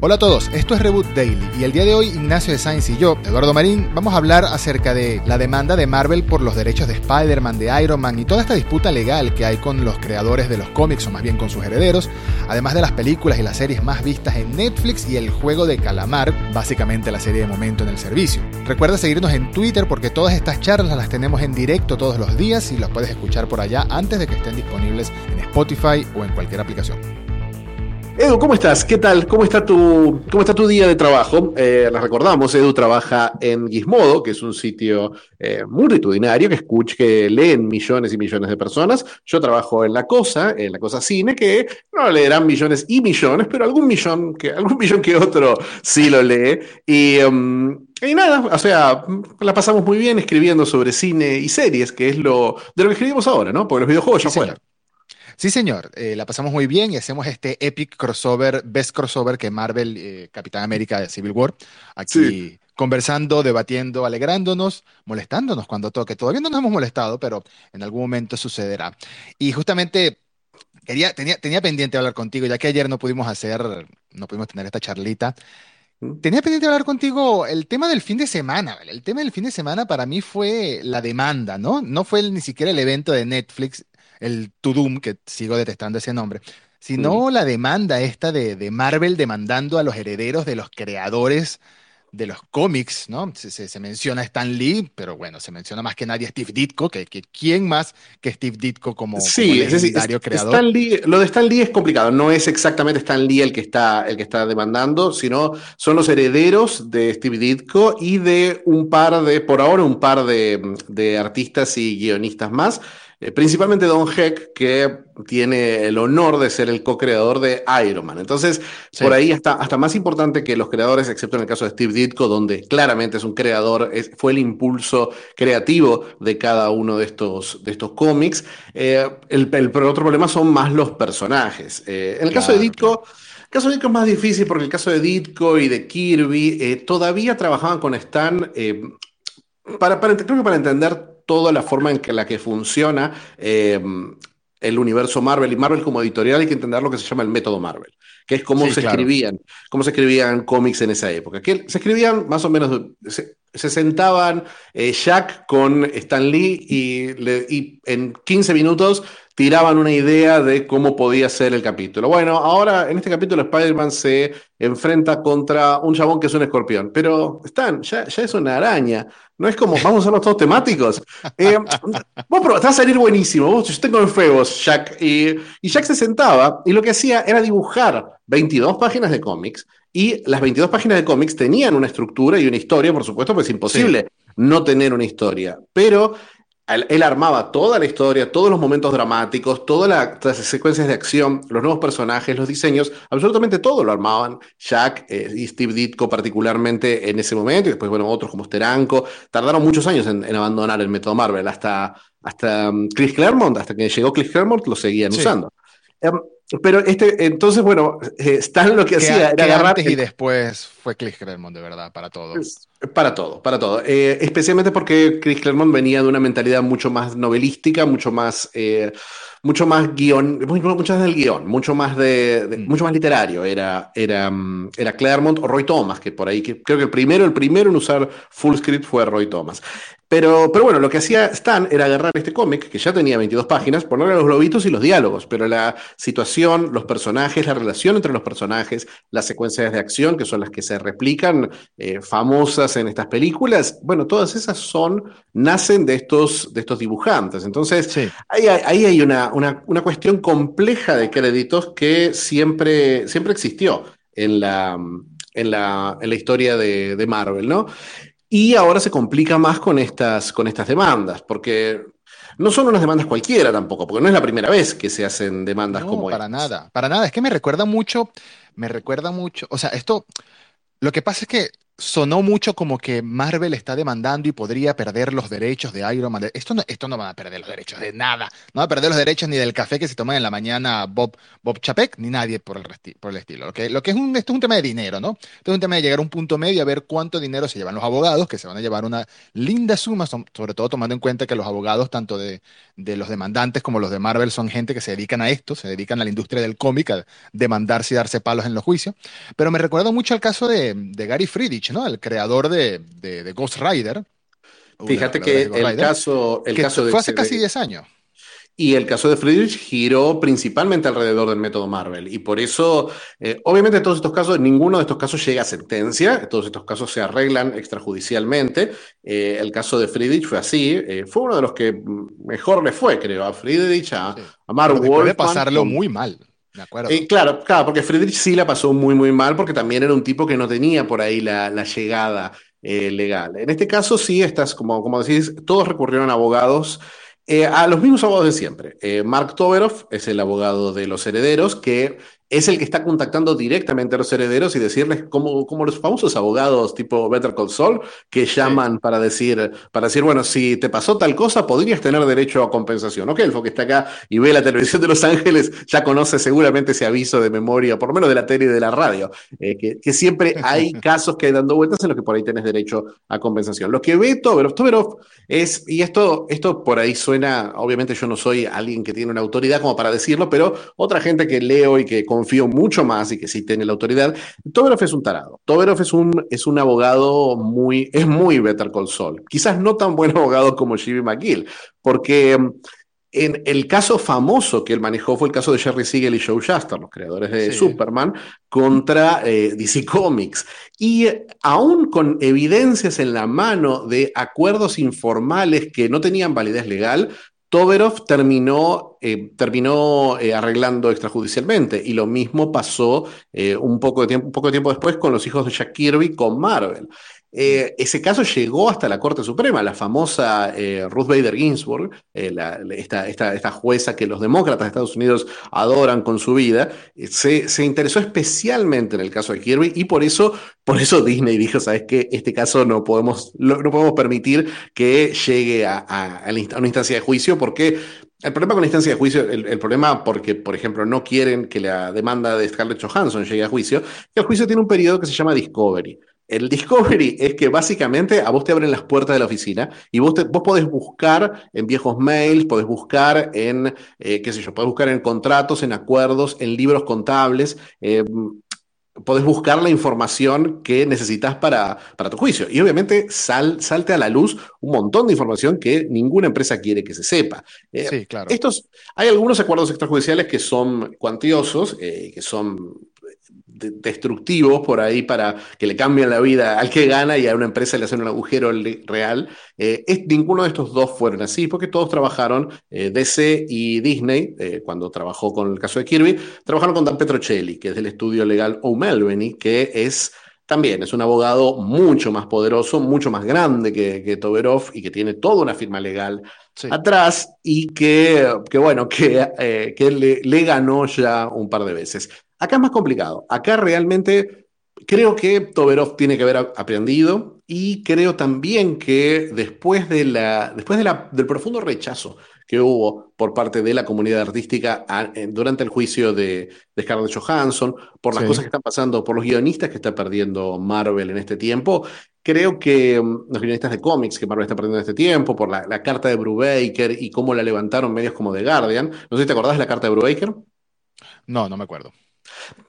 Hola a todos, esto es Reboot Daily y el día de hoy Ignacio de Sainz y yo, Eduardo Marín, vamos a hablar acerca de la demanda de Marvel por los derechos de Spider-Man, de Iron Man y toda esta disputa legal que hay con los creadores de los cómics o más bien con sus herederos, además de las películas y las series más vistas en Netflix y el juego de calamar, básicamente la serie de momento en el servicio. Recuerda seguirnos en Twitter porque todas estas charlas las tenemos en directo todos los días y las puedes escuchar por allá antes de que estén disponibles en Spotify o en cualquier aplicación. Edu, ¿cómo estás? ¿Qué tal? ¿Cómo está tu, cómo está tu día de trabajo? Eh, les recordamos, Edu trabaja en Gizmodo, que es un sitio eh, multitudinario que escucha, que leen millones y millones de personas. Yo trabajo en La Cosa, en La Cosa Cine, que no leerán millones y millones, pero algún millón que, algún millón que otro sí lo lee. Y, um, y nada, o sea, la pasamos muy bien escribiendo sobre cine y series, que es lo de lo que escribimos ahora, ¿no? Porque los videojuegos ya fueron. Sí, señor, eh, la pasamos muy bien y hacemos este epic crossover, best crossover que Marvel, eh, Capitán América de Civil War, aquí conversando, debatiendo, alegrándonos, molestándonos cuando toque. Todavía no nos hemos molestado, pero en algún momento sucederá. Y justamente quería, tenía, tenía pendiente hablar contigo, ya que ayer no pudimos hacer, no pudimos tener esta charlita. Mm. Tenía pendiente hablar contigo el tema del fin de semana. El tema del fin de semana para mí fue la demanda, ¿no? No fue ni siquiera el evento de Netflix, el Tudum, que sigo detestando ese nombre, sino la demanda esta de, de, Marvel demandando a los herederos de los creadores de los cómics, ¿no? Se, se, menciona Stan Lee, pero bueno, se menciona más que nadie a Steve Ditko, que, que quién más que Steve Ditko como, sí, legendario creador. Stan Lee, lo de Stan Lee es complicado, no es exactamente Stan Lee el que está, el que está demandando, sino son los herederos de Steve Ditko y de un par de, por ahora, un par de, de artistas y guionistas más eh, principalmente Don Heck, que tiene el honor de ser el co-creador de Iron Man. Entonces, por ahí hasta, hasta más importante que los creadores, excepto en el caso de Steve Ditko, donde claramente es un creador, fue el impulso creativo de cada uno de estos, de estos cómics. Eh, el, otro problema son más los personajes. Eh, en el caso de Ditko... El caso de Ditko es más difícil porque el caso de Ditko y de Kirby todavía trabajaban con Stan para, para, creo que para entender toda la forma en que, la que funciona eh, el universo Marvel y Marvel como editorial hay que entender lo que se llama el método Marvel, que es cómo se escribían, cómo se escribían cómics en esa época. Que se escribían más o menos, se, sentaban eh, Jack con Stan Lee y, y en 15 minutos tiraban una idea de cómo podía ser el capítulo. Bueno, ahora en este capítulo Spider-Man se enfrenta contra un chabón que es un escorpión, pero Stan, ya, ya es una araña. No es como, vamos a los todos temáticos. Eh, vos te va a salir buenísimo. yo tengo en Febos, Jack. Y, y Jack se sentaba y lo que hacía era dibujar 22 páginas de cómics. Y las 22 páginas de cómics tenían una estructura y una historia, por supuesto, pues es imposible no tener una historia. Pero él, armaba toda la historia, todos los momentos dramáticos, todas las secuencias de acción, los nuevos personajes, los diseños, absolutamente todo lo armaban Jack eh, y Steve Ditko particularmente en ese momento, y después, bueno, otros como Steranko, tardaron muchos años en, abandonar el método Marvel, hasta, hasta um, Chris Claremont, hasta que llegó Chris Claremont, lo seguían usando. Em, pero este, entonces, bueno, eh, Stan lo que, hacía era agarrar. Antes y después fue Chris Claremont, de verdad, para todo. Para todo, para todo. Eh, especialmente porque Chris Claremont venía de una mentalidad mucho más novelística, mucho más, eh, mucho más guion, mucho, más del guion, mucho más de, mm. mucho más literario. Era, era, mm, era Claremont o Roy Thomas, que por ahí, que creo que el primero, el primero en usar full script fue Roy Thomas. Pero, pero bueno, lo que hacía Stan era agarrar este cómic, que ya tenía 22 páginas, ponerle los globitos y los diálogos, pero la situación, los personajes, la relación entre los personajes, las secuencias de acción, que son las que se replican, eh, famosas en estas películas, bueno, todas esas son, nacen de estos, de estos dibujantes. Entonces, ahí, ahí, hay una, una, una, cuestión compleja de créditos que siempre, siempre existió en la, en la, en la historia de, de Marvel, ¿no? Y ahora se complica más con estas, con estas demandas, porque no son unas demandas cualquiera tampoco, porque no es la primera vez que se hacen demandas no, como para nada, para nada. Es que me recuerda mucho, me recuerda mucho, o sea, esto, lo que pasa es que sonó mucho como que Marvel está demandando y podría perder los derechos de Iron Man. Esto no, esto no van a perder los derechos de nada. No va a perder los derechos ni del café que se toma en la mañana Bob, Bob Chapek, ni nadie por el, por el estilo. Lo que, lo que es un, esto es un tema de dinero, ¿no? Esto es un tema de llegar a un punto medio a ver cuánto dinero se llevan los abogados, que se van a llevar una linda suma, sobre todo tomando en cuenta que los abogados, tanto de, de los demandantes como los de Marvel, son gente que se dedican a esto, se dedican a la industria del cómic, a demandarse y darse palos en los juicios. Pero me recuerda mucho al caso de, de Gary Friedrich, ¿no? El creador de, de, Ghost Rider. Fíjate que el caso, el caso de, fue hace casi 10 años. Y el caso de Friedrich giró principalmente alrededor del método Marvel. Y por eso, eh, obviamente, todos estos casos, ninguno de estos casos llega a sentencia. Todos estos casos se arreglan extrajudicialmente. Eh, el caso de Friedrich fue así. Eh, fue uno de los que mejor le fue, creo, a Friedrich, a, a Mark Wolfman. pasarlo muy mal. Eh, claro, claro, porque Friedrich sí la pasó muy, muy mal porque también era un tipo que no tenía por ahí la, llegada eh, legal. En este caso sí, estás, como, como decís, todos recurrieron a abogados, eh, a los mismos abogados de siempre. Mark Toberoff es el abogado de los herederos que es el que está contactando directamente a los herederos y decirles como, como los famosos abogados tipo Better Call Saul que llaman para decir, para decir, bueno, si te pasó tal cosa, podrías tener derecho a compensación. Ok, el que está acá y ve la televisión de Los Ángeles ya conoce seguramente ese aviso de memoria, por lo menos de la tele y de la radio, eh, que, siempre hay casos que hay dando vueltas en los que por ahí tenés derecho a compensación. Lo que ve Toberov, Toberov es, y esto, esto por ahí suena, obviamente yo no soy alguien que tiene una autoridad como para decirlo, pero otra gente que leo y que confío mucho más y que sí tiene la autoridad. Toberoff es un tarado. Toberoff es un, es un abogado muy, es muy Better Call Saul. Quizás no tan buen abogado como Jimmy McGill, porque mm, en el caso famoso que él manejó fue el caso de Jerry Siegel y Joe Shuster, los creadores de Superman, contra eh, DC Comics. Y aún con evidencias en la mano de acuerdos informales que no tenían validez legal, Toberov terminó, eh, terminó eh, arreglando extrajudicialmente y lo mismo pasó eh, un, poco de tiempo, un poco de tiempo después con los hijos de Jack Kirby con Marvel. Eh, ese caso llegó hasta la Corte Suprema, la famosa eh, Ruth Bader Ginsburg, eh, esta, esta, jueza que los demócratas de Estados Unidos adoran con su vida, se, se, interesó especialmente en el caso de Kirby y por eso, por eso Disney dijo, sabes que este caso no podemos, no podemos permitir que llegue a, a, una instancia de juicio porque el problema con la instancia de juicio, el, el, problema porque, por ejemplo, no quieren que la demanda de Scarlett Johansson llegue a juicio, que el juicio tiene un periodo que se llama discovery. El Discovery es que básicamente a vos te abren las puertas de la oficina y vos, vos podés buscar en viejos mails, podés buscar en, eh, qué sé yo, podés buscar en contratos, en acuerdos, en libros contables, eh, podés buscar la información que necesitas para, para tu juicio. Y obviamente sal, salte a la luz un montón de información que ninguna empresa quiere que se sepa. Eh, sí, claro. Estos, hay algunos acuerdos extrajudiciales que son cuantiosos, que son destructivos por ahí para que le cambien la vida al que gana y a una empresa le hacen un agujero real. Eh, es, ninguno de estos dos fueron así, porque todos trabajaron, eh, DC y Disney, eh, cuando trabajó con el caso de Kirby, trabajaron con Dan Petrocelli, que es del estudio legal O'Melveny, que es también es un abogado mucho más poderoso, mucho más grande que, que Toberov y que tiene toda una firma legal atrás y que, que bueno, que, que le, le, ganó ya un par de veces. Acá es más complicado. Acá realmente creo que Toberov tiene que haber aprendido y creo también que después, de la, después de la, del profundo rechazo que hubo por parte de la comunidad artística durante el juicio de, de Scarlett Johansson, por las cosas que están pasando, por los guionistas que está perdiendo Marvel en este tiempo, creo que mm, los guionistas de cómics que Marvel está perdiendo en este tiempo, por la, la carta de Brubaker y cómo la levantaron medios como The Guardian, no sé si te acordás de la carta de Brubaker. No, no me acuerdo.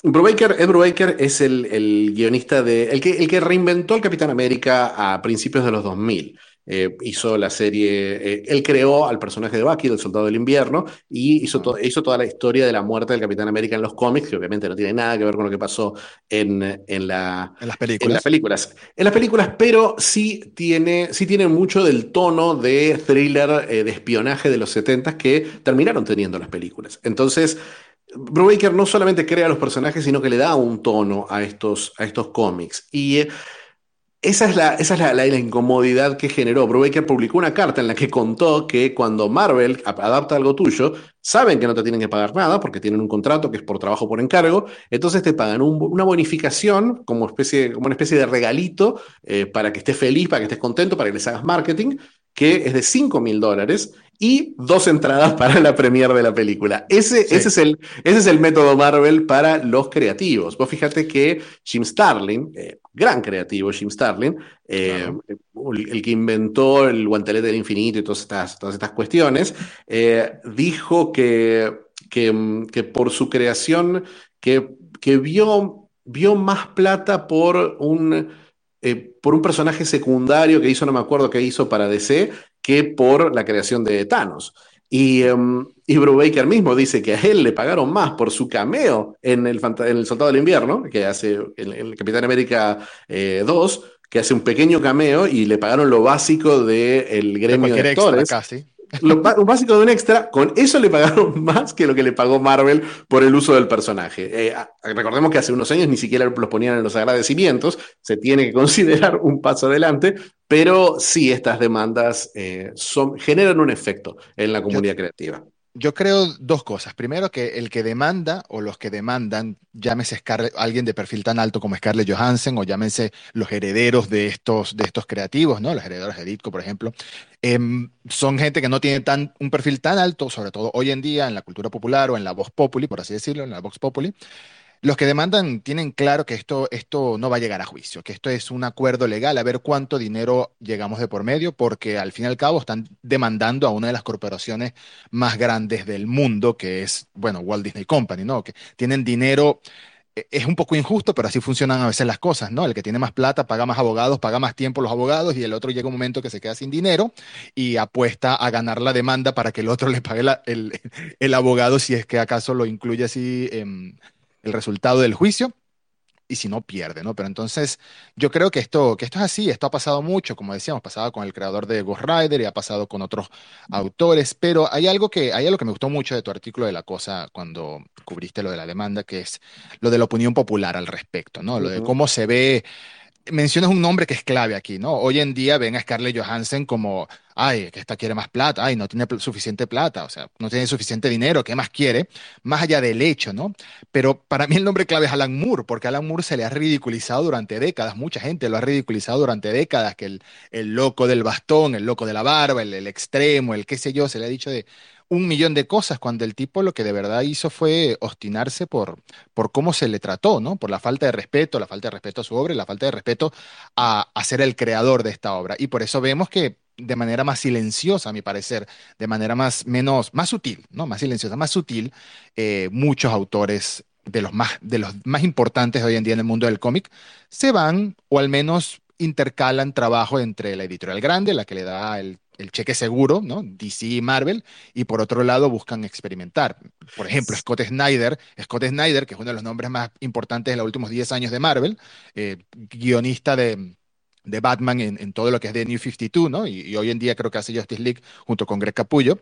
Brubaker, Ed Brubaker es el, guionista de. El que, el que reinventó el Capitán América a principios de los 2000. Eh, hizo la serie, eh, él creó al personaje de Bucky, del Soldado del Invierno, y hizo, hizo toda la historia de la muerte del Capitán América en los cómics, que obviamente no tiene nada que ver con lo que pasó en, en, la, en las películas. En las películas. En las películas, pero sí tiene, sí tiene mucho del tono de thriller eh, de espionaje de los 70 que terminaron teniendo las películas. Entonces, Brubaker no solamente crea los personajes, sino que le da un tono a estos, a estos cómics. Y esa es, la, esa es la, incomodidad que generó. Brubaker publicó una carta en la que contó que cuando Marvel adapta algo tuyo, saben que no te tienen que pagar nada porque tienen un contrato que es por trabajo por encargo, entonces te pagan una bonificación como, especie, como una especie de regalito eh, para que estés feliz, para que estés contento, para que les hagas marketing, que es de 5 mil dólares y dos entradas para la premiere de la película. Ese, ese, es el, ese es el método Marvel para los creativos. Vos fíjate que Jim Starlin, eh, gran creativo Jim Starlin, eh, el, que inventó el guantelete del infinito y todas estas, todas estas cuestiones, eh, dijo que, que, que, por su creación, que, que vio, vio más plata por un... por un personaje secundario que hizo, no me acuerdo qué hizo para DC, que por la creación de Thanos. Y, um, y Brubaker mismo dice que a él le pagaron más por su cameo en El, en el Soldado del Invierno, que hace el, el Capitán América 2, eh, que hace un pequeño cameo y le pagaron lo básico del gremio de, actores. Casi un básico de un extra, con eso le pagaron más que lo que le pagó Marvel por el uso del personaje. Eh, recordemos que hace unos años ni siquiera los ponían en los agradecimientos, se tiene que considerar un paso adelante, pero sí estas demandas eh, son, generan un efecto en la comunidad creativa. Yo creo dos cosas. Primero, que el que demanda o los que demandan, llámese Scarlett, alguien de perfil tan alto como Scarlett Johansson o llámense los herederos de estos, de estos creativos, ¿no? Los herederos de Ditko, por ejemplo, em, son gente que no tiene tan, un perfil tan alto, sobre todo hoy en día en la cultura popular o en la voz populi, por así decirlo, en la vox populi, los que demandan tienen claro que esto, esto no va a llegar a juicio, que esto es un acuerdo legal, a ver cuánto dinero llegamos de por medio, porque al fin y al cabo están demandando a una de las corporaciones más grandes del mundo, que es, bueno, Walt Disney Company, ¿no? Que tienen dinero e, es un poco injusto, pero así funcionan a veces las cosas, ¿no? El que tiene más plata paga más abogados, paga más tiempo los abogados y el otro llega un momento que se queda sin dinero y apuesta a ganar la demanda para que el otro le pague el, el, abogado si es que acaso lo incluye así el resultado del juicio y si no pierde, ¿no? Pero entonces yo creo que esto, que esto es así, esto ha pasado mucho, como decíamos, pasado con el creador de Ghost Rider y ha pasado con otros autores, pero hay algo que, hay algo que me gustó mucho de tu artículo de La Cosa cuando cubriste lo de la demanda, que es lo de la opinión popular al respecto, ¿no? Lo de cómo se ve mencionas un nombre que es clave aquí, ¿no? Hoy en día ven a Scarlett Johansson como, ay, que esta quiere más plata, ay, no tiene suficiente plata, o sea, no tiene suficiente dinero, ¿qué más quiere? Más allá del hecho, ¿no? Pero para mí el nombre clave es Alan Moore, porque Alan Moore se le ha ridiculizado durante décadas, mucha gente lo ha ridiculizado durante décadas, que el, el loco del bastón, el loco de la barba, el, el extremo, el qué sé yo, se le ha dicho de un millón de cosas cuando el tipo lo que de verdad hizo fue obstinarse por, por cómo se le trató, ¿no? Por la falta de respeto, la falta de respeto a su obra y la falta de respeto a, ser el creador de esta obra. Y por eso vemos que de manera más silenciosa, a mi parecer, de manera más, menos, más sutil, ¿no? Más silenciosa, más sutil, eh, muchos autores de los, más, de los más importantes hoy en día en el mundo del cómic se van, o al menos intercalan trabajo entre la editorial grande, la que le da el el cheque seguro, ¿no? DC y Marvel, y por otro lado buscan experimentar. Por ejemplo, Scott Snyder, Scott Snyder, que es uno de los nombres más importantes de los últimos 10 años de Marvel, eh, guionista de, Batman en, todo lo que es de New 52, ¿no? Y, hoy en día creo que hace Justice League junto con Greg Capullo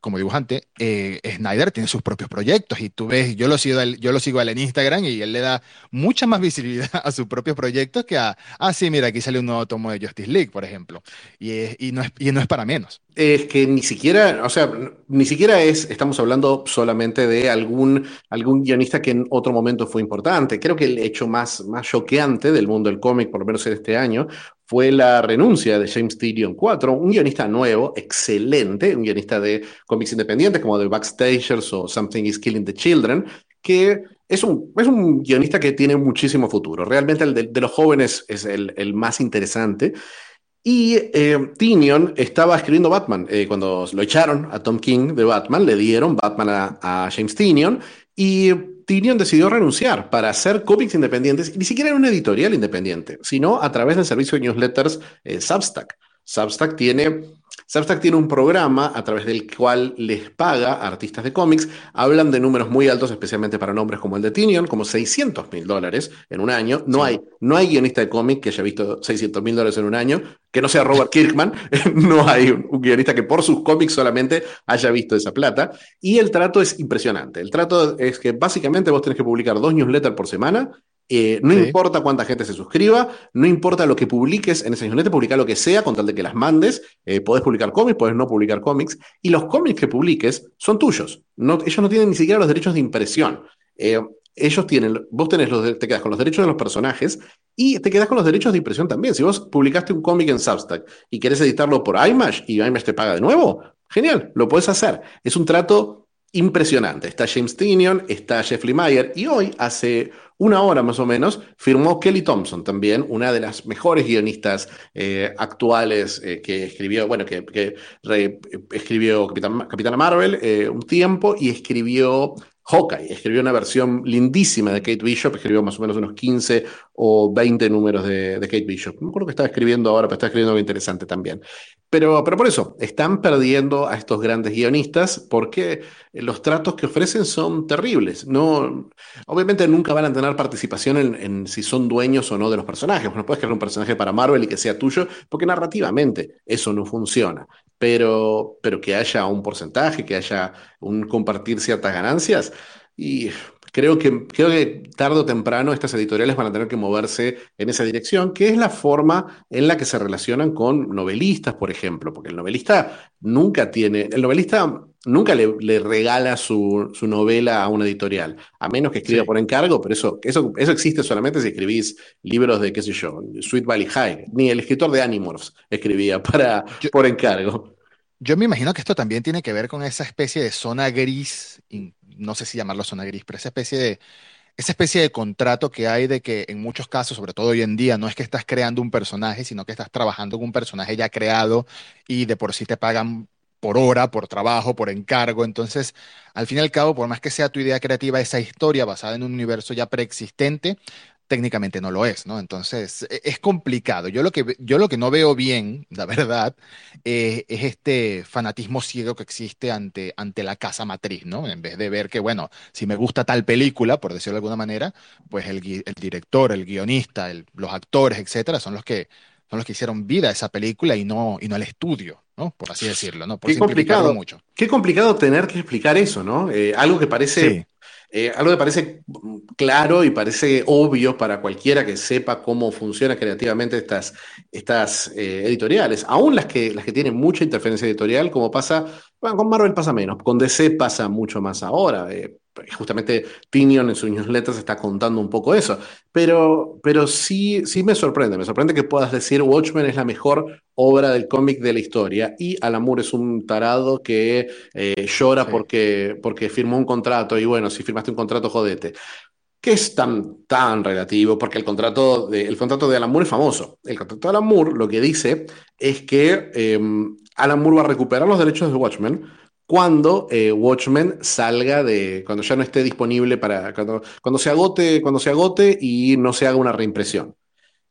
como dibujante, eh, Snyder tiene sus propios proyectos y tú ves, yo lo, sigo, yo lo sigo a él en Instagram y él le da mucha más visibilidad a sus propios proyectos que a, ah, sí, mira, aquí sale un nuevo tomo de Justice League, por ejemplo. Y no es para menos. Es que ni siquiera, o sea, ni siquiera es, estamos hablando solamente de algún, algún guionista que en otro momento fue importante. Creo que el hecho más, más choqueante del mundo del cómic, por lo menos en este año, fue la renuncia de James Tyrion IV, un guionista nuevo, excelente, un guionista de cómics independientes como The Backstagers o Something is Killing the Children, que es un, es un guionista que tiene muchísimo futuro. Realmente el de, los jóvenes es el, el, más interesante. Y eh, Tynion estaba escribiendo Batman. Eh, cuando lo echaron a Tom King de Batman, le dieron Batman a, James Tynion y Tynion decidió renunciar para hacer cómics independientes, ni siquiera en una editorial independiente, sino a través del servicio de newsletters eh, Substack. Substack tiene Substack tiene un programa a través del cual les paga a artistas de cómics. Hablan de números muy altos, especialmente para nombres como el de Tinion, como 600 mil dólares en un año. No, hay, no hay guionista de cómic que haya visto 600 mil dólares en un año, que no sea Robert Kirkman. no hay un, guionista que por sus cómics solamente haya visto esa plata. Y el trato es impresionante. El trato es que básicamente vos tenés que publicar dos newsletters por semana Eh, no importa cuánta gente se suscriba, no importa lo que publiques en ese newsletter, publica lo que sea con tal de que las mandes. Eh, podés publicar cómics, podés no publicar cómics. Y los cómics que publiques son tuyos. No, ellos no tienen ni siquiera los derechos de impresión. Eh, ellos tienen, vos tenés los, te quedas con los derechos de los personajes y te quedas con los derechos de impresión también. Si vos publicaste un cómic en Substack y querés editarlo por IMAX y IMAX te paga de nuevo, genial, lo puedes hacer. Es un trato impresionante. Está James Tinion, está Jeff Lemire y hoy, hace una hora más o menos, firmó Kelly Thompson también, una de las mejores guionistas eh, actuales eh, que escribió, bueno, que, escribió Capitana Marvel eh, un tiempo y escribió Hawkeye. Escribió una versión lindísima de Kate Bishop, escribió más o menos unos 15 o 20 números de, Kate Bishop. No me acuerdo que estaba escribiendo ahora, pero está escribiendo algo interesante también. Pero, pero por eso, están perdiendo a estos grandes guionistas porque los tratos que ofrecen son terribles. No, obviamente nunca van a tener participación en, si son dueños o no de los personajes. No puedes crear un personaje para Marvel y que sea tuyo, porque narrativamente eso no funciona pero, pero que haya un porcentaje, que haya un compartir ciertas ganancias. Y creo que, creo que tarde o temprano estas editoriales van a tener que moverse en esa dirección, que es la forma en la que se relacionan con novelistas, por ejemplo, porque el novelista nunca tiene, el novelista nunca le, regala su, novela a una editorial, a menos que escriba por encargo, pero eso, eso, eso existe solamente si escribís libros de, qué sé yo, Sweet Valley High, ni el escritor de Animorphs escribía para, por encargo. Yo me imagino que esto también tiene que ver con esa especie de zona gris, no sé si llamarlo zona gris, pero esa especie de, esa especie de contrato que hay de que en muchos casos, sobre todo hoy en día, no es que estás creando un personaje, sino que estás trabajando con un personaje ya creado y de por sí te pagan por hora, por trabajo, por encargo. Entonces, al fin y al cabo, por más que sea tu idea creativa, esa historia basada en un universo ya preexistente, técnicamente no lo es, ¿no? Entonces, e, es complicado. Yo lo que, yo lo que no veo bien, la verdad, eh, es este fanatismo ciego que existe ante, ante la casa matriz, ¿no? En vez de ver que, bueno, si me gusta tal película, por decirlo de alguna manera, pues el, director, el guionista, los actores, etcétera, son los que son los que hicieron vida a esa película y no, y no el estudio, ¿no? Por así decirlo, ¿no? Por qué complicado, mucho. Qué complicado tener que explicar eso, ¿no? Eh, algo que parece eh, algo que parece claro y parece obvio para cualquiera que sepa cómo funcionan creativamente estas, estas eh, editoriales, aún las que, las que tienen mucha interferencia editorial, como pasa, bueno, con Marvel pasa menos, con DC pasa mucho más ahora. Eh, justamente Tinion en sus newsletters está contando un poco eso, pero, pero sí, sí me sorprende, me sorprende que puedas decir Watchmen es la mejor obra del cómic de la historia y Alan Moore es un tarado que eh, llora porque, porque firmó un contrato y bueno, si firmaste un contrato, jodete. ¿Qué es tan, tan relativo? Porque el contrato, de, el contrato de Alan Moore es famoso. El contrato de Alan Moore lo que dice es que em, Alan Moore va a recuperar los derechos de Watchmen cuando eh, Watchmen salga de, cuando ya no esté disponible para, cuando, cuando, se agote, cuando se agote y no se haga una reimpresión.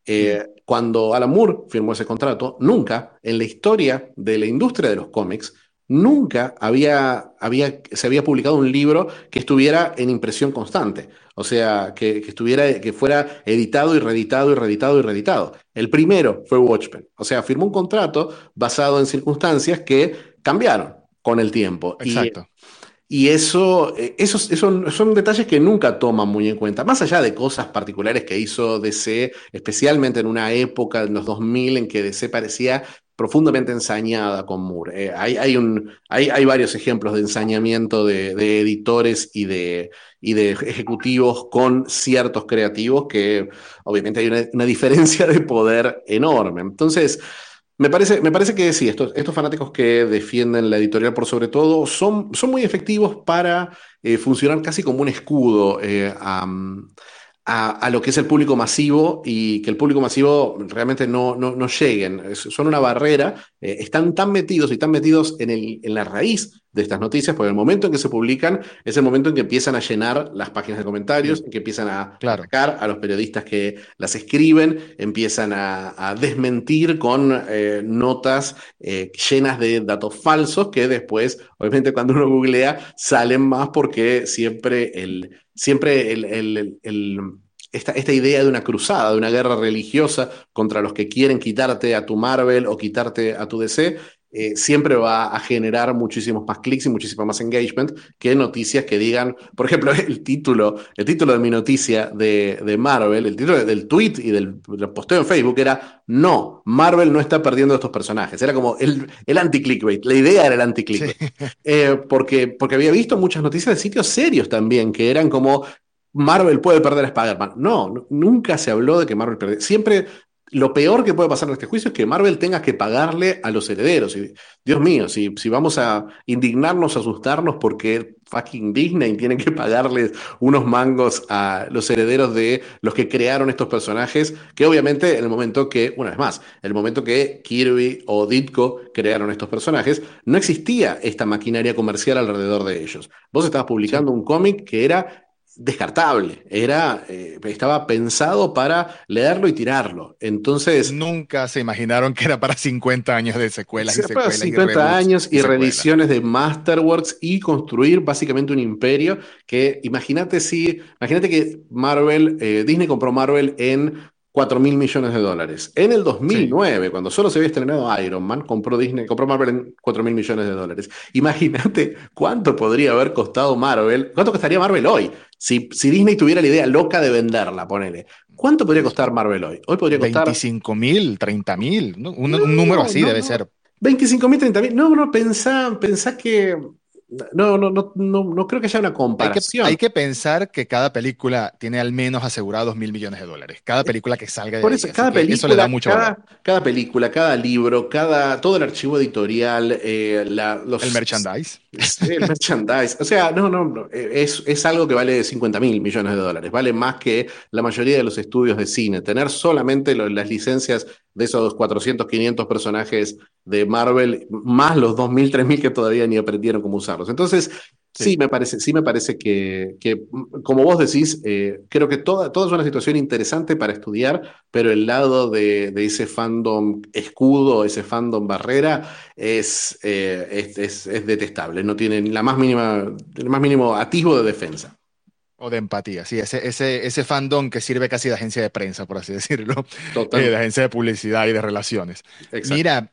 Eh, cuando Alan Moore firmó ese contrato, nunca en la historia de la industria de los cómics, nunca había, había, se había publicado un libro que estuviera en impresión constante. O sea, que, estuviera, que fuera editado y reeditado y reeditado y reeditado. El primero fue Watchmen. O sea, firmó un contrato basado en circunstancias que cambiaron con el tiempo. Exacto. Y, eso, eh, esos, son detalles que nunca toman muy en cuenta, más allá de cosas particulares que hizo DC, especialmente en una época, en los 2000, en que DC parecía profundamente ensañada con Moore. Eh, hay, hay, un, hay, hay, varios ejemplos de ensañamiento de, editores y de, y de ejecutivos con ciertos creativos que obviamente hay una, diferencia de poder enorme. Entonces, me parece, me parece que sí, estos, estos fanáticos que defienden la editorial por sobre todo son, son muy efectivos para eh, funcionar casi como un escudo eh, a, a, lo que es el público masivo y que el público masivo realmente no, no, no lleguen. Son una barrera, eh, están tan metidos y tan metidos en, el, en la raíz de estas noticias, porque el momento en que se publican es el momento en que empiezan a llenar las páginas de comentarios, en que empiezan a atacar a los periodistas que las escriben, empiezan a, desmentir con eh, notas eh, llenas de datos falsos que después, obviamente cuando uno googlea, salen más porque siempre el, siempre el, esta, esta, idea de una cruzada, de una guerra religiosa contra los que quieren quitarte a tu Marvel o quitarte a tu DC, eh, siempre va a generar muchísimos más clics y muchísimo más engagement que noticias que digan, por ejemplo, el título, el título de mi noticia de, Marvel, el título del tweet y del, posteo en Facebook era, no, Marvel no está perdiendo estos personajes. Era como el, el anti-clickbait, la idea era el anti-clickbait. Eh, porque, porque había visto muchas noticias de sitios serios también, que eran como, Marvel puede perder a Spider-Man. No, nunca se habló de que Marvel perdiera. Siempre lo peor que puede pasar en este juicio es que Marvel tenga que pagarle a los herederos. Y, Dios mío, si, si vamos a indignarnos, asustarnos porque fucking Disney tiene que pagarles unos mangos a los herederos de los que crearon estos personajes, que obviamente en el momento que, una vez más, en el momento que Kirby o Ditko crearon estos personajes, no existía esta maquinaria comercial alrededor de ellos. Vos estabas publicando un cómic que era descartable, era, eh, estaba pensado para leerlo y tirarlo. Entonces... Nunca se imaginaron que era para 50 años de secuelas y secuelas. 50 años y, reediciones de Masterworks y construir básicamente un imperio que imagínate si, imagínate que Marvel, eh, Disney compró Marvel en 4 mil millones de dólares. En el 2009, cuando solo se había estrenado Iron Man, compró Disney, compró Marvel en 4 mil millones de dólares. Imagínate cuánto podría haber costado Marvel, cuánto costaría Marvel hoy. Si, si Disney tuviera la idea loca de venderla, ponele. ¿Cuánto podría costar Marvel hoy? Hoy podría costar. 25 mil, 30 mil, un, número así debe ser. 25 mil, 30 mil. No, no, pensá, pensá que no, no, no, no, no creo que haya una comparación. Hay que, pensar que cada película tiene al menos asegurados mil millones de dólares. Cada película que salga de Por eso, cada película, eso le da mucho cada, cada, película, cada libro, cada, todo el archivo editorial, eh, los, el merchandise. El merchandise. O sea, no, no, es, es algo que vale 50 mil millones de dólares. Vale más que la mayoría de los estudios de cine. Tener solamente las licencias de esos 400, 500 personajes de Marvel, más los 2.000, 3.000 que todavía ni aprendieron cómo usarlos. Entonces, sí, me parece, sí me parece que, como vos decís, eh, creo que toda, toda es una situación interesante para estudiar, pero el lado de, ese fandom escudo, ese fandom barrera, es, eh, es, es, detestable, no tiene la más mínima, el más mínimo atisbo de defensa. O de empatía, sí, ese, ese, ese fandom que sirve casi de agencia de prensa, por así decirlo, eh, de agencia de publicidad y de relaciones. Mira,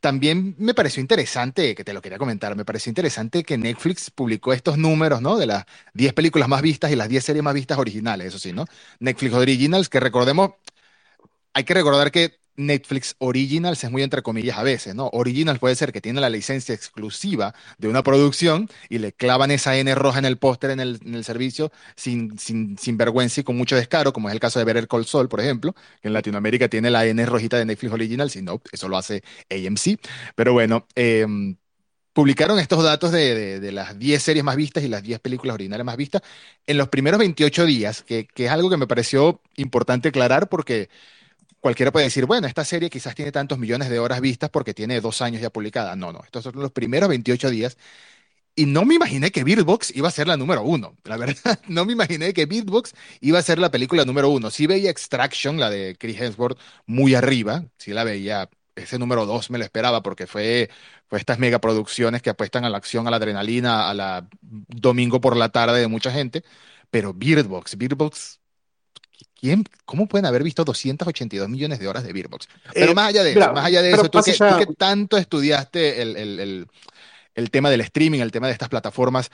también me pareció interesante, que te lo quería comentar, me pareció interesante que Netflix publicó estos números, ¿no? De las 10 películas más vistas y las 10 series más vistas originales, eso sí, ¿no? Netflix Originals, que recordemos, hay que recordar que Netflix Originals es muy entre comillas a veces, ¿no? Originals puede ser que tiene la licencia exclusiva de una producción y le clavan esa N roja en el póster en el, servicio sin, sin, vergüenza y con mucho descaro, como es el caso de Better Call Saul, por ejemplo, que en Latinoamérica tiene la N rojita de Netflix Originals y no, eso lo hace AMC. Pero bueno, em, publicaron estos datos de, de, las 10 series más vistas y las 10 películas originales más vistas en los primeros 28 días, que, que es algo que me pareció importante aclarar porque cualquiera puede decir, bueno, esta serie quizás tiene tantos millones de horas vistas porque tiene dos años ya publicada. No, no, estos son los primeros 28 días. Y no me imaginé que Beatbox iba a ser la número uno. La verdad, no me imaginé que Beatbox iba a ser la película número uno. Sí veía Extraction, la de Chris Hemsworth, muy arriba. Sí la veía. Ese número dos me lo esperaba porque fue, fue estas megaproducciones que apuestan a la acción, a la adrenalina, a la domingo por la tarde de mucha gente. Pero Beatbox, Beatbox ¿Cómo pueden haber visto 282 millones de horas de Beerbox? Pero eh, más allá de eso, más allá de eso, tú que, tanto estudiaste el, tema del streaming, el tema de estas plataformas,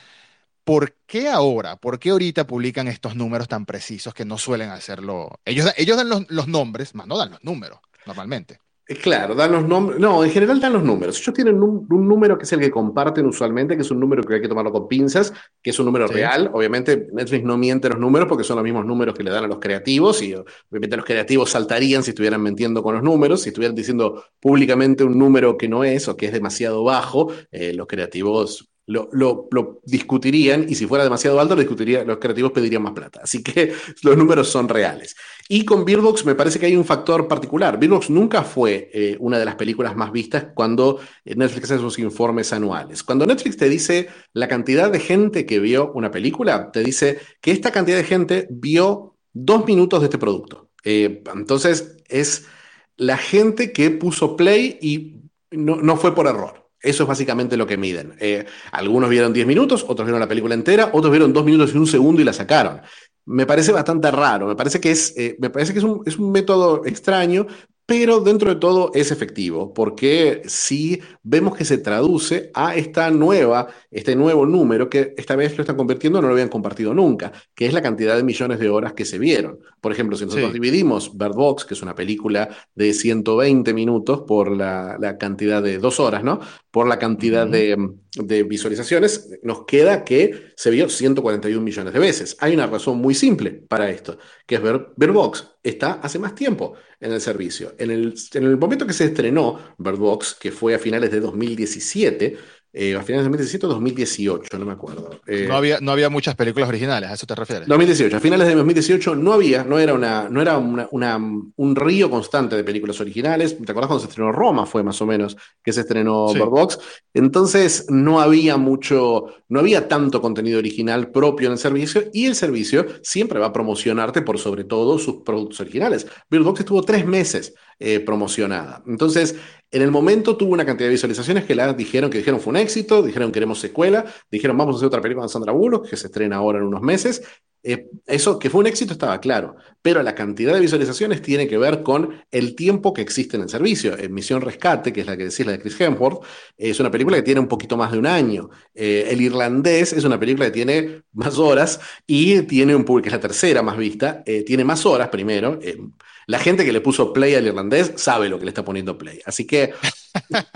¿por qué ahora, por qué ahorita publican estos números tan precisos que no suelen hacerlo? Ellos, ellos dan los, los nombres, más no dan los números normalmente. Eh, claro, dan los nombres. No, en general dan los números. Ellos tienen un, número que es el que comparten usualmente, que es un número que hay que tomarlo con pinzas, que es un número real. Obviamente, Netflix no miente los números porque son los mismos números que le dan a los creativos y obviamente los creativos saltarían si estuvieran mintiendo con los números. Si estuvieran diciendo públicamente un número que no es o que es demasiado bajo, eh, los creativos lo, lo, discutirían y si fuera demasiado alto, lo discutiría, los creativos pedirían más plata. Así que los números son reales. Y con Beerbox me parece que hay un factor particular. Beerbox nunca fue eh, una de las películas más vistas cuando Netflix hace sus informes anuales. Cuando Netflix te dice la cantidad de gente que vio una película, te dice que esta cantidad de gente vio dos minutos de este producto. Eh, entonces es la gente que puso play y no, no fue por error. Eso es básicamente lo que miden. Eh, algunos vieron 10 minutos, otros vieron la película entera, otros vieron 2 minutos y un segundo y la sacaron. Me parece bastante raro, me parece que es, eh, me parece que es un, método extraño, pero dentro de todo es efectivo, porque sí vemos que se traduce a esta nueva, este nuevo número que esta vez lo están convirtiendo, no lo habían compartido nunca, que es la cantidad de millones de horas que se vieron. Por ejemplo, si nosotros dividimos Bird Box, que es una película de 120 minutos por la, cantidad de dos horas, ¿no? Por la cantidad de, de visualizaciones, nos queda que se vio 141 millones de veces. Hay una razón muy simple para esto, que es ver, está hace más tiempo en el servicio. En el, en el momento que se estrenó Bird Box, que fue a finales de 2017, eh, a finales de 2017 o 2018, no me acuerdo. Eh, no, había, no había muchas películas originales, ¿a eso te refieres? 2018, a finales de 2018 no había, no era, una, no era una, un río constante de películas originales. ¿Te acuerdas cuando se estrenó Roma? Fue más o menos que se estrenó sí. Bird Box. Entonces no había mucho, no había tanto contenido original propio en el servicio y el servicio siempre va a promocionarte por sobre todo sus productos originales. Bird Box estuvo tres meses eh, promocionada. Entonces, en el momento tuvo una cantidad de visualizaciones que la dijeron que dijeron fue un éxito, dijeron queremos secuela, dijeron vamos a hacer otra película de Sandra Bullock que se estrena ahora en unos meses. Eh, eso que fue un éxito estaba claro, pero la cantidad de visualizaciones tiene que ver con el tiempo que existe en el servicio. En Misión Rescate, que es la que decís, la de Chris Hemsworth, es una película que tiene un poquito más de un año. Eh, el Irlandés es una película que tiene más horas y tiene un público, que es la tercera más vista, tiene más horas primero. La gente que le puso play al irlandés sabe lo que le está poniendo play. Así que,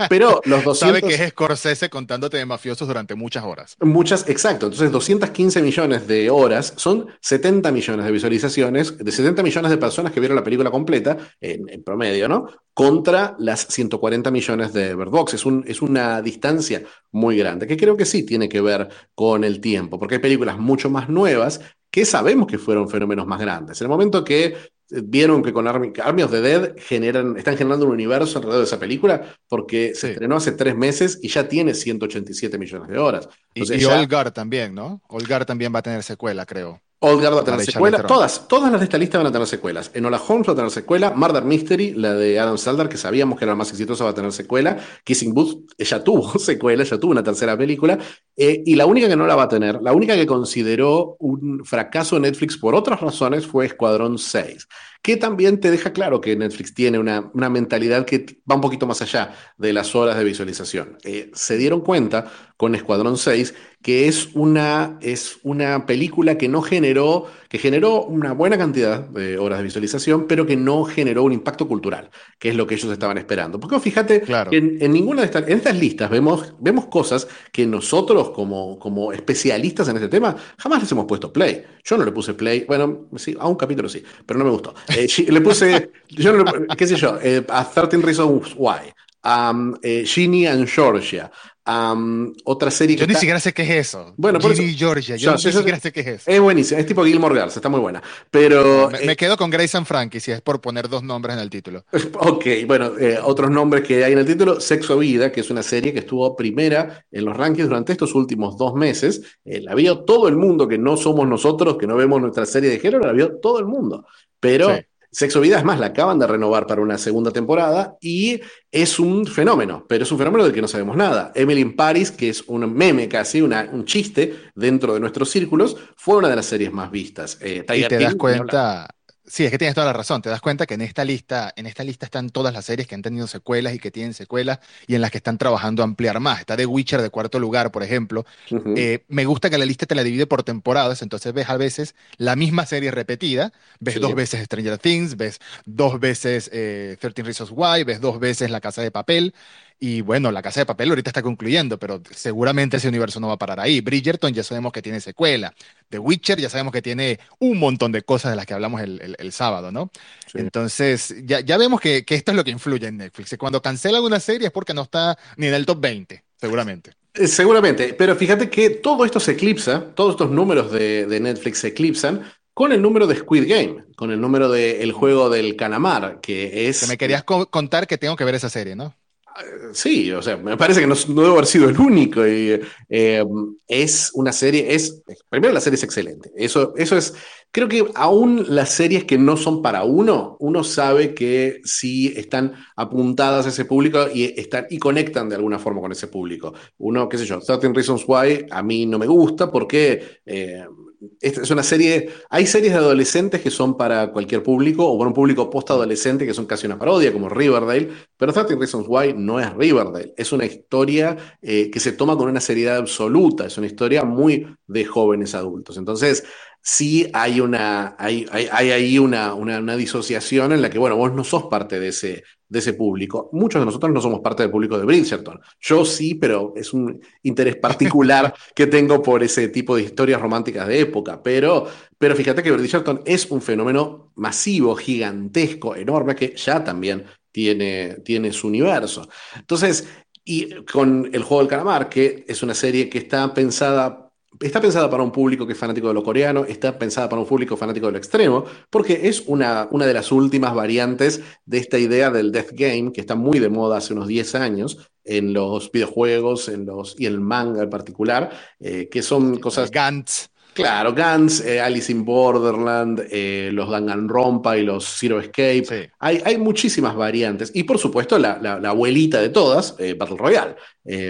pero los 200... Sabe que es Scorsese contándote de mafiosos durante muchas horas. Muchas, exacto. Entonces, 215 millones de horas son 70 millones de visualizaciones, de 70 millones de personas que vieron la película completa, en, promedio, ¿no? Contra las 140 millones de Bird Box. Es, un, es una distancia muy grande, que creo que sí tiene que ver con el tiempo, porque hay películas mucho más nuevas que sabemos que fueron fenómenos más grandes. En el momento que vieron que con Army, of the Dead generan, están generando un universo alrededor de esa película porque se estrenó hace tres meses y ya tiene 187 millones de horas. y, Olgar también, ¿no? Olgar también va a tener secuela, creo. Olgar va a tener secuela. Todas, todas las de esta lista van a tener secuelas. Enola Holmes va a tener secuela. Murder Mystery, la de Adam Saldar, que sabíamos que era la más exitosa, va a tener secuela. Kissing Booth ya tuvo secuela, ya tuvo una tercera película. Eh, y la única que no la va a tener, la única que consideró un fracaso Netflix por otras razones fue Escuadrón 6 que también te deja claro que Netflix tiene una, mentalidad que va un poquito más allá de las horas de visualización. Eh, se dieron cuenta con Escuadrón 6 que es una, es una película que no generó, que generó una buena cantidad de horas de visualización, pero que no generó un impacto cultural, que es lo que ellos estaban esperando. Porque fíjate, que en, ninguna de estas, en estas listas vemos, vemos cosas que nosotros como, como especialistas en este tema jamás les hemos puesto play. Yo no le puse play, bueno, sí, a un capítulo sí, pero no me gustó. Eh, le puse, yo qué sé yo, eh, a 13 Reasons Why, a um, eh, Ginny and Georgia, otra serie que. Yo ni siquiera sé qué es eso. Bueno, por Georgia, yo, ni siquiera sé qué es eso. Es buenísimo, es tipo Gilmore Girls, está muy buena. Pero. Me, quedo con Grace and Frankie, si es por poner dos nombres en el título. ok, bueno, otros nombres que hay en el título: Sexo Vida, que es una serie que estuvo primera en los rankings durante estos últimos dos meses. la vio todo el mundo, que no somos nosotros, que no vemos nuestra serie de género, la vio todo el mundo. Pero. Sexo Vida, es más, la acaban de renovar para una segunda temporada y es un fenómeno, pero es un fenómeno del que no sabemos nada. Emily in Paris, que es un meme casi, un chiste dentro de nuestros círculos, fue una de las series más vistas. Eh, y te das cuenta, Sí, es que tienes toda la razón. Te das cuenta que en esta lista, en esta lista están todas las series que han tenido secuelas y que tienen secuelas y en las que están trabajando a ampliar más. Está The Witcher de cuarto lugar, por ejemplo. Eh, me gusta que la lista te la divide por temporadas, entonces ves a veces la misma serie repetida. Ves dos veces Stranger Things, ves dos veces eh, 13 Reasons Why, ves dos veces La Casa de Papel. Y bueno, La Casa de Papel ahorita está concluyendo, pero seguramente ese universo no va a parar ahí. Bridgerton ya sabemos que tiene secuela. The Witcher ya sabemos que tiene un montón de cosas de las que hablamos el, sábado, ¿no? Entonces, ya, ya vemos que, esto es lo que influye en Netflix. Cuando cancelan una serie es porque no está ni en el top 20, seguramente. Eh, seguramente, pero fíjate que todo esto se eclipsa, todos estos números de, Netflix se eclipsan con el número de Squid Game, con el número del juego del calamar, que es... Que me querías contar que tengo que ver esa serie, ¿no? Sí, o sea, me parece que no, debe haber sido el único. Y, eh, es una serie, es, primero la serie es excelente. Eso, eso es, creo que aún las series que no son para uno, uno sabe que sí están apuntadas a ese público y, están, y conectan de alguna forma con ese público. Uno, qué sé yo, 13 Reasons Why a mí no me gusta porque... Eh, es una serie, hay series de adolescentes que son para cualquier público o para un público post-adolescente que son casi una parodia, como Riverdale, pero 13 Reasons Why no es Riverdale, es una historia eh, que se toma con una seriedad absoluta, es una historia muy de jóvenes adultos. Entonces, sí hay una, hay, hay, hay ahí una, una, una, disociación en la que, bueno, vos no sos parte de ese, de ese público. Muchos de nosotros no somos parte del público de Bridgerton. Yo sí, pero es un interés particular que tengo por ese tipo de historias románticas de época. Pero, pero fíjate que Bridgerton es un fenómeno masivo, gigantesco, enorme, que ya también tiene, tiene su universo. Entonces, y con El Juego del Calamar, que es una serie que está pensada está pensada para un público que es fanático de lo coreano, está pensada para un público fanático de lo extremo, porque es una, una de las últimas variantes de esta idea del Death Game, que está muy de moda hace unos 10 años en los videojuegos en los, y el manga en particular, eh, que son cosas... Gantz. Claro, Guns, eh, Alice in Borderland, eh, los Danganronpa y los Zero Escape. Hay, hay, muchísimas variantes. Y por supuesto, la, la, abuelita de todas, eh, Battle Royale.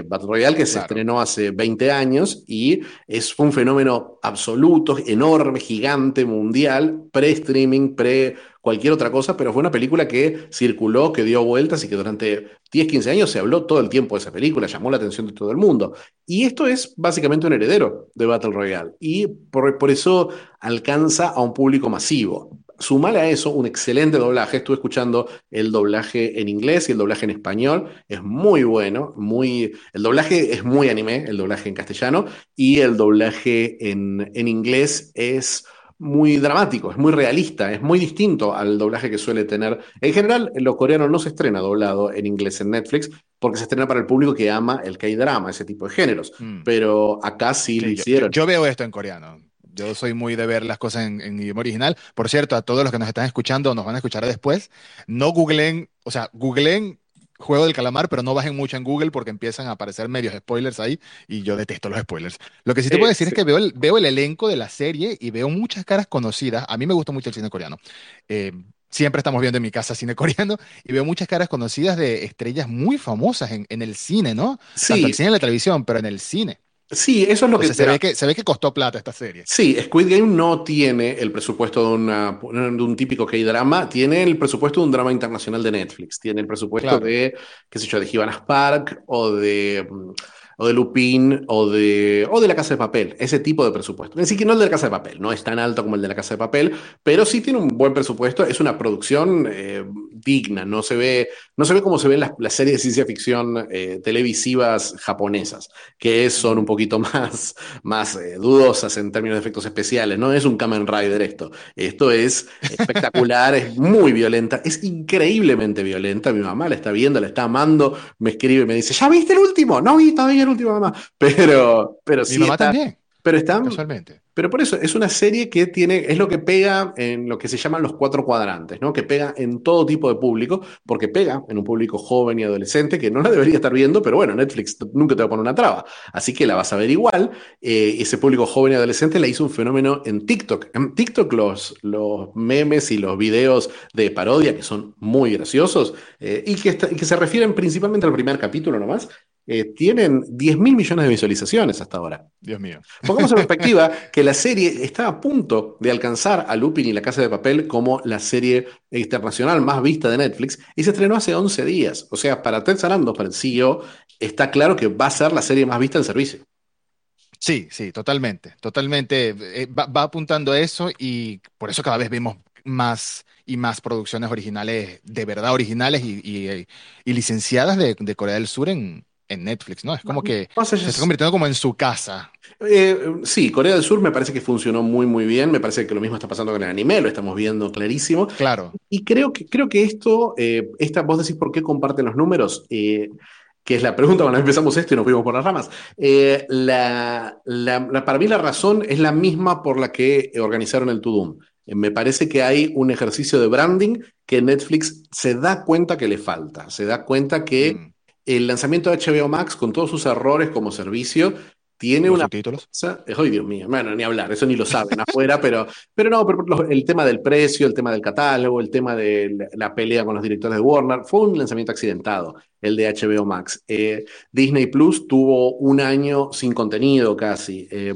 Battle Royale que se estrenó hace 20 años y es, fue un fenómeno absoluto, enorme, gigante, mundial, pre-streaming, pre cualquier otra cosa, pero fue una película que circuló, que dio vueltas y que durante 10, 15 años se habló todo el tiempo de esa película, llamó la atención de todo el mundo. Y esto es básicamente un heredero de Battle Royale y por, por eso alcanza a un público masivo. Sumale a eso un excelente doblaje. Estuve escuchando el doblaje en inglés y el doblaje en español. Es muy bueno. Muy... El doblaje es muy anime, el doblaje en castellano. Y el doblaje en, en inglés es muy dramático, es muy realista, es muy distinto al doblaje que suele tener. En general, lo coreano no se estrena doblado en inglés en Netflix porque se estrena para el público que ama el K-drama, ese tipo de géneros. Mm. Pero acá sí, lo hicieron. Yo, veo esto en coreano. Yo soy muy de ver las cosas en, en, idioma original. Por cierto, a todos los que nos están escuchando, nos van a escuchar después, no googleen, o sea, googleen Juego del Calamar, pero no bajen mucho en Google porque empiezan a aparecer medios spoilers ahí y yo detesto los spoilers. Lo que sí te puedo decir es que veo el, veo el elenco de la serie y veo muchas caras conocidas. A mí me gusta mucho el cine coreano. Eh, siempre estamos viendo en mi casa cine coreano y veo muchas caras conocidas de estrellas muy famosas en, en el cine, ¿no? Sí. Tanto el cine y la televisión, pero en el cine. Sí, eso es lo que se ve que se ve que costó plata esta serie. Sí, Squid Game no tiene el presupuesto de, una, de un típico K-drama, tiene el presupuesto de un drama internacional de Netflix, tiene el presupuesto de, qué sé yo, de Giovanna Spark o de mm, o de Lupin o de, o de La Casa de Papel, ese tipo de presupuesto. Ni siquiera no el de La Casa de Papel, no es tan alto como el de La Casa de Papel, pero sí tiene un buen presupuesto, es una producción eh, digna, no se, ve, no se ve como se ven las, las series de ciencia ficción eh, televisivas japonesas, que son un poquito más, más eh, dudosas en términos de efectos especiales, no es un Kamen Rider esto, esto es espectacular, es muy violenta, es increíblemente violenta, mi mamá la está viendo, la está amando, me escribe y me dice, ¿ya viste el último? No vi todavía el último mamá. Pero, pero sí. Mi mamá también. Pero están. Casualmente. Pero por eso, es una serie que tiene, es lo que pega en lo que se llaman los cuatro cuadrantes, ¿no? Que pega en todo tipo de público, porque pega en un público joven y adolescente que no la debería estar viendo, pero bueno, Netflix nunca te va a poner una traba. Así que la vas a ver igual. Eh, ese público joven y adolescente la hizo un fenómeno en TikTok. En TikTok los, los memes y los videos de parodia, que son muy graciosos, eh, y, que y que se refieren principalmente al primer capítulo nomás, eh, tienen 10 mil millones de visualizaciones hasta ahora. Dios mío. Pongamos en perspectiva que la serie está a punto de alcanzar a Lupin y La Casa de Papel como la serie internacional más vista de Netflix y se estrenó hace 11 días. O sea, para Ted Sarandos, para el CEO, está claro que va a ser la serie más vista en servicio. Sí, sí, totalmente, totalmente. Eh, va, apuntando a eso y por eso cada vez vemos más y más producciones originales, de verdad originales y, licenciadas de Corea del Sur en, en Netflix, ¿no? Es como que se está convirtiendo como en su casa. Eh, sí, Corea del Sur me parece que funcionó muy, muy bien. Me parece que lo mismo está pasando con el anime, lo estamos viendo clarísimo. Claro. Y creo que, creo que esto, eh, esta, vos decís por qué comparten los números. Eh, que es la pregunta cuando empezamos esto y nos fuimos por las ramas. La, para mí la razón es la misma por la que organizaron el Tudum. Me parece que hay un ejercicio de branding que Netflix se da cuenta que le falta, se da cuenta que mm el lanzamiento de HBO Max, con todos sus errores como servicio, tiene una títulos. Ay, Dios mío, bueno, ni hablar, eso ni lo saben afuera, pero, pero no, pero el tema del precio, el tema del catálogo, el tema de la pelea con los directores de Warner, fue un lanzamiento accidentado, el de HBO Max. Eh, Disney Plus tuvo un año sin contenido casi. Eh,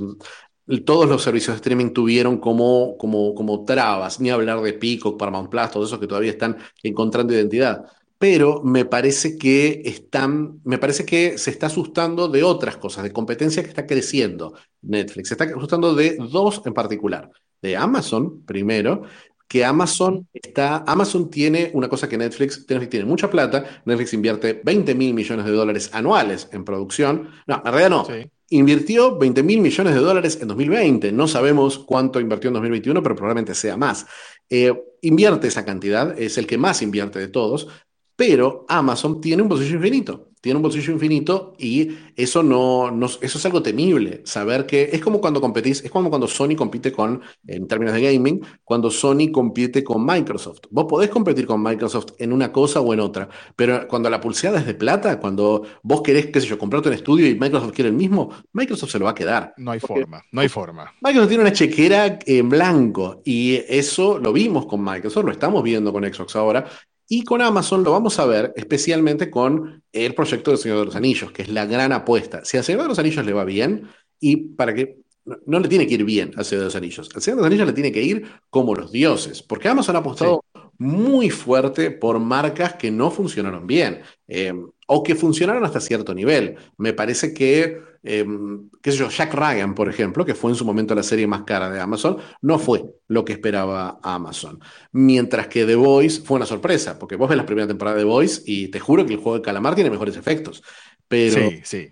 todos los servicios de streaming tuvieron como, como, como trabas, ni hablar de Peacock, Paramount Plus, todos esos que todavía están encontrando identidad pero me parece que están, me parece que se está asustando de otras cosas, de competencia que está creciendo Netflix. Se está asustando de dos en particular. De Amazon, primero, que Amazon está, Amazon tiene una cosa que Netflix, Netflix tiene mucha plata, Netflix invierte 20 mil millones de dólares anuales en producción. No, en realidad no. Invirtió 20 mil millones de dólares en 2020. No sabemos cuánto invirtió en 2021, pero probablemente sea más. Eh, invierte esa cantidad, es el que más invierte de todos, pero Amazon tiene un bolsillo infinito, tiene un bolsillo infinito y eso no, eso es algo temible, saber que es como cuando competís, es como cuando Sony compite con, en términos de gaming, cuando Sony compite con Microsoft. Vos podés competir con Microsoft en una cosa o en otra, pero cuando la pulseada es de plata, cuando vos querés, qué sé yo, comprarte un estudio y Microsoft quiere el mismo, Microsoft se lo va a quedar. No hay forma, no hay forma. Microsoft tiene una chequera en blanco y eso lo vimos con Microsoft, lo estamos viendo con Xbox ahora y con Amazon lo vamos a ver especialmente con el proyecto del Señor de los Anillos, que es la gran apuesta. Si al Señor de los Anillos le va bien, y para que no, le tiene que ir bien al Señor de los Anillos, al Señor de los Anillos le tiene que ir como los dioses, porque Amazon ha apostado muy fuerte por marcas que no funcionaron bien. Eh, o que funcionaron hasta cierto nivel. Me parece que, em, qué sé yo, Jack Ryan, por ejemplo, que fue en su momento la serie más cara de Amazon, no fue lo que esperaba Amazon. Mientras que The Voice fue una sorpresa, porque vos ves la primera temporada de The Voice y te juro que el juego de calamar tiene mejores efectos. Pero, sí, sí.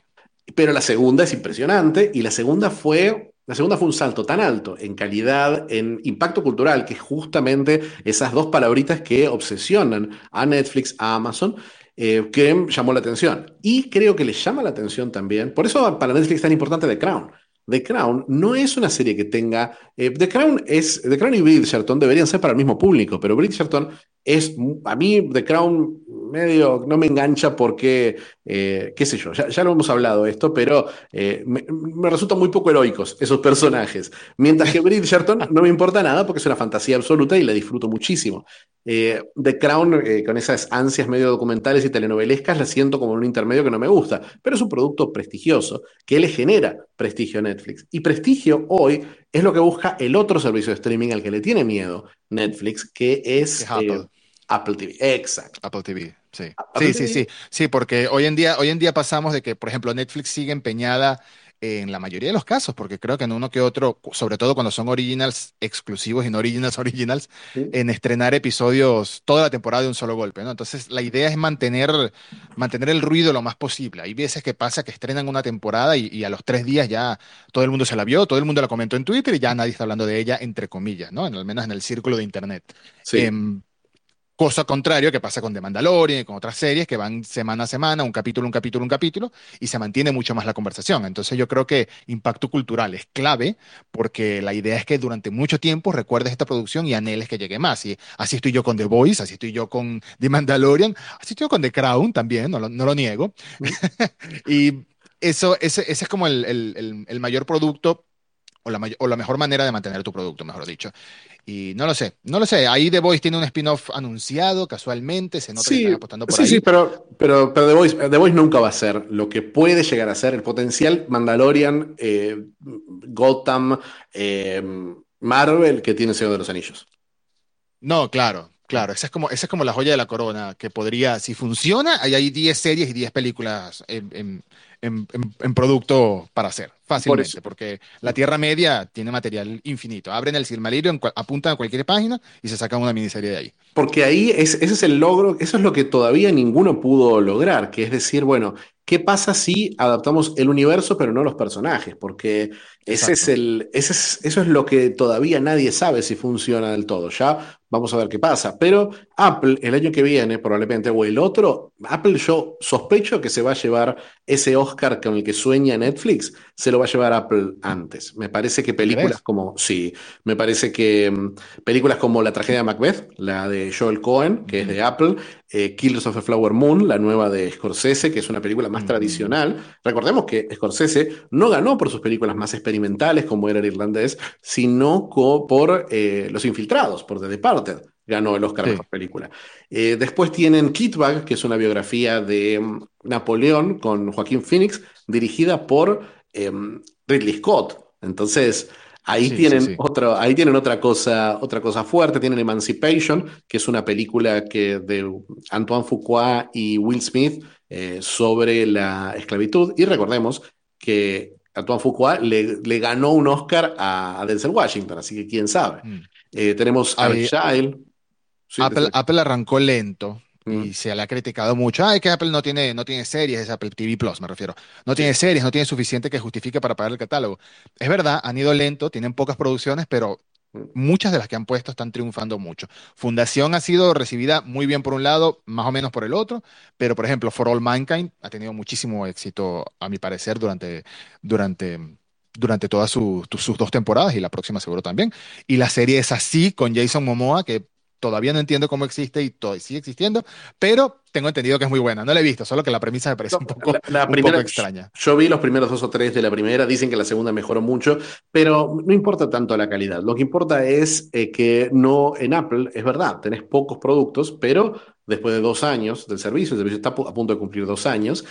Pero la segunda es impresionante y la segunda fue la segunda fue un salto tan alto en calidad, en impacto cultural, que es justamente esas dos palabritas que obsesionan a Netflix, a Amazon, eh, que llamó la atención. Y creo que le llama la atención también, por eso para Netflix es tan importante The Crown. The Crown no es una serie que tenga. Eh, The Crown es. The Crown y Bridgerton deberían ser para el mismo público, pero Bridgerton es. A mí, The Crown medio no me engancha porque, eh, qué sé yo, ya, lo hemos hablado esto, pero eh, me, resultan muy poco heroicos esos personajes. Mientras que Bridgerton no me importa nada porque es una fantasía absoluta y la disfruto muchísimo. Eh, The Crown, con esas ansias medio documentales y telenovelescas, la siento como un intermedio que no me gusta, pero es un producto prestigioso que le genera prestigio a Netflix. Y prestigio hoy es lo que busca el otro servicio de streaming al que le tiene miedo Netflix, que es... Apple TV, exacto. Apple TV, sí. sí, sí, sí, sí, porque hoy en día, hoy en día pasamos de que, por ejemplo, Netflix sigue empeñada en la mayoría de los casos, porque creo que en uno que otro, sobre todo cuando son originals exclusivos y no originals originals, en estrenar episodios toda la temporada de un solo golpe, ¿no? Entonces la idea es mantener, mantener el ruido lo más posible. Hay veces que pasa que estrenan una temporada y, a los tres días ya todo el mundo se la vio, todo el mundo la comentó en Twitter y ya nadie está hablando de ella, entre comillas, ¿no? al menos en el círculo de Internet. Sí. Em, Cosa contrario que pasa con The Mandalorian y con otras series que van semana a semana, un capítulo, un capítulo, un capítulo, y se mantiene mucho más la conversación. Entonces yo creo que impacto cultural es clave porque la idea es que durante mucho tiempo recuerdes esta producción y anheles que llegue más. Y así estoy yo con The Voice, así estoy yo con The Mandalorian, así estoy yo con The Crown también, no lo, no lo niego. y eso, ese, ese, es como el, el, el mayor producto o la, o la mejor manera de mantener tu producto, mejor dicho. Y no lo sé, no lo sé. Ahí The Voice tiene un spin-off anunciado casualmente, se nota que están apostando por sí, ahí. Sí, pero, pero, pero The, Voice, The Voice nunca va a ser lo que puede llegar a ser el potencial Mandalorian, eh, Gotham, eh, Marvel que tiene Señor de los Anillos. No, claro, Claro, esa es, como, esa es como la joya de la corona, que podría, si funciona, ahí hay 10 series y 10 películas en, en, producto para hacer, fácilmente, porque la Tierra Media tiene material infinito. Abren el Silmarillion, apuntan a cualquier página y se sacan una miniserie de ahí. Porque ahí es, ese es el logro, eso es lo que todavía ninguno pudo lograr, que es decir, bueno, ¿qué pasa si adaptamos el universo pero no los personajes? Porque ese es el, ese es, eso es lo que todavía nadie sabe si funciona del todo. Ya Vamos a ver qué pasa. Pero Apple el año que viene, probablemente, o el otro, Apple yo sospecho que se va a llevar ese Oscar con el que sueña Netflix, se lo va a llevar Apple antes. Me parece que películas como, sí, me parece que mm, películas como La tragedia de Macbeth, la de Joel Cohen, que es de Apple, eh, Killers of the Flower Moon, la nueva de Scorsese, que es una película más tradicional. Recordemos que Scorsese no ganó por sus películas más experimentales, como era el irlandés, sino por eh, Los Infiltrados, por The Departed. Ganó el Oscar sí. película. Eh, después tienen Kitbag, que es una biografía de mm, Napoleón con Joaquín Phoenix, dirigida por em, Ridley Scott. Entonces, Ahí, tienen Otro, ahí tienen otra cosa, otra cosa fuerte, tienen Emancipation, que es una película que, de Antoine Fuqua y Will Smith eh, sobre la esclavitud. Y recordemos que Antoine Fuqua le, le ganó un Oscar a, Denzel Washington, así que quién sabe. Mm. Eh, tenemos Child. Apple, Apple, arrancó lento, y mm. se le ha criticado mucho. Ah, es que Apple no tiene, no tiene series, es Apple TV Plus, me refiero. No tiene series, no tiene suficiente que justifique para pagar el catálogo. Es verdad, han ido lento, tienen pocas producciones, pero muchas de las que han puesto están triunfando mucho. Fundación ha sido recibida muy bien por un lado, más o menos por el otro, pero por ejemplo, For All Mankind ha tenido muchísimo éxito, a mi parecer, durante, durante, durante todas sus dos temporadas y la próxima seguro también. Y la serie es así con Jason Momoa, que todavía no entiendo cómo existe y todo, sigue existiendo, pero tengo entendido que es muy buena. No la he visto, solo que la premisa me parece un poco, la, primera, extraña. Yo vi los primeros dos o tres de la primera, dicen que la segunda mejoró mucho, pero no importa tanto la calidad. Lo que importa es eh, que no en Apple, es verdad, tenés pocos productos, pero después de dos años del servicio, el servicio está a punto de cumplir dos años,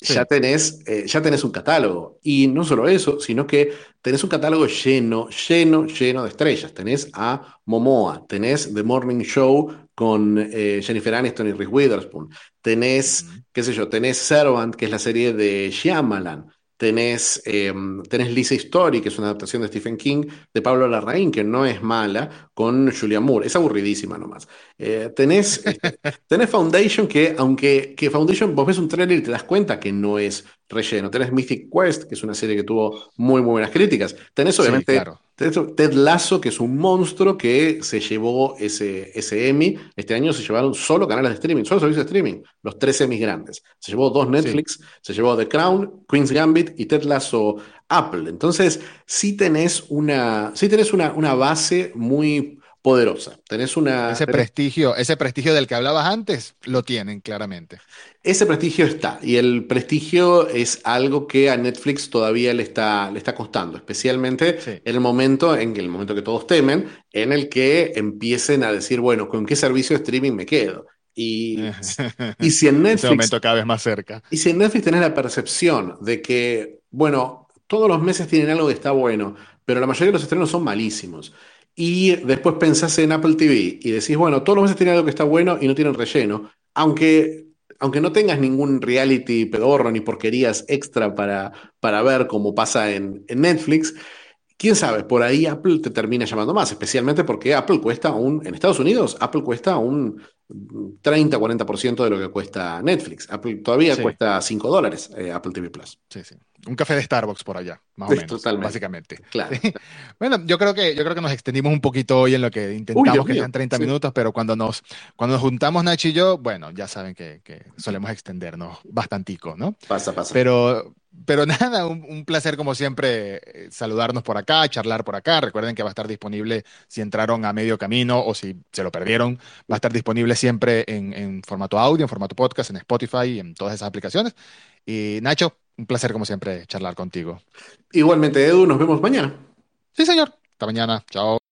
ya, tenés, eh, ya tenés un catálogo. Y no solo eso, sino que tenés un catálogo lleno, lleno, lleno de estrellas. Tenés a Momoa, tenés The Morning Show con eh, Jennifer Aniston y Reese Witherspoon. Tenés, qué sé yo, tenés Servant, que es la serie de Shyamalan. Tenés, eh, tenés Lisa Story, que es una adaptación de Stephen King, de Pablo Larraín, que no es mala, con Julia Moore. Es aburridísima nomás. Eh, tenés, este, tenés Foundation, que aunque que Foundation, vos ves un trailer y te das cuenta que no es relleno. Tenés Mythic Quest, que es una serie que tuvo muy, muy buenas críticas. Tenés, obviamente, Ted Lasso, que es un monstruo que se llevó ese, ese Emmy. Este año se llevaron solo canales de streaming, solo servicios de streaming, los tres Emmys grandes. Se llevó dos Netflix, se llevó The Crown, Queen's Gambit y Ted Lasso Apple. Entonces, sí tenés una, sí tenés una, una base muy poderosa. Tenés una. Ese prestigio, ese prestigio del que hablabas antes, lo tienen claramente. Ese prestigio está, y el prestigio es algo que a Netflix todavía le está, le está costando, especialmente en el momento, en el momento que todos temen, en el que empiecen a decir, bueno, ¿con qué servicio de streaming me quedo? Y, y si en Netflix. Ese momento cada vez más cerca. Y si en Netflix tenés la percepción de que, bueno, todos los meses tienen algo que está bueno, pero la mayoría de los estrenos son malísimos y después pensás en Apple TV y decís, bueno, todos los meses tienen algo que está bueno y no tienen relleno, aunque, aunque no tengas ningún reality pedorro ni porquerías extra para, para ver como pasa en Netflix, quién sabe, por ahí Apple te termina llamando más, especialmente porque Apple cuesta un, en Estados Unidos, Apple cuesta un 30-40% de lo que cuesta Netflix. Apple todavía cuesta 5 dólares eh, Apple TV Plus. Sí, sí. Un café de Starbucks por allá, más o menos, básicamente. Claro. Bueno, yo creo, que, yo creo que nos extendimos un poquito hoy en lo que intentamos que sean 30 minutos, pero cuando nos, cuando nos juntamos Nacho y yo, bueno, ya saben que, que solemos extendernos bastantico, ¿no? Pasa, pasa. Pero, pero nada, un, placer como siempre eh, saludarnos por acá, charlar por acá. Recuerden que va a estar disponible si entraron a medio camino o si se lo perdieron, va a estar disponible siempre en, en formato audio, en formato podcast, en Spotify y en todas esas aplicaciones. Y Nacho, un placer como siempre charlar contigo. Igualmente, Edu, nos vemos mañana. Sí, señor. Hasta mañana. Chao.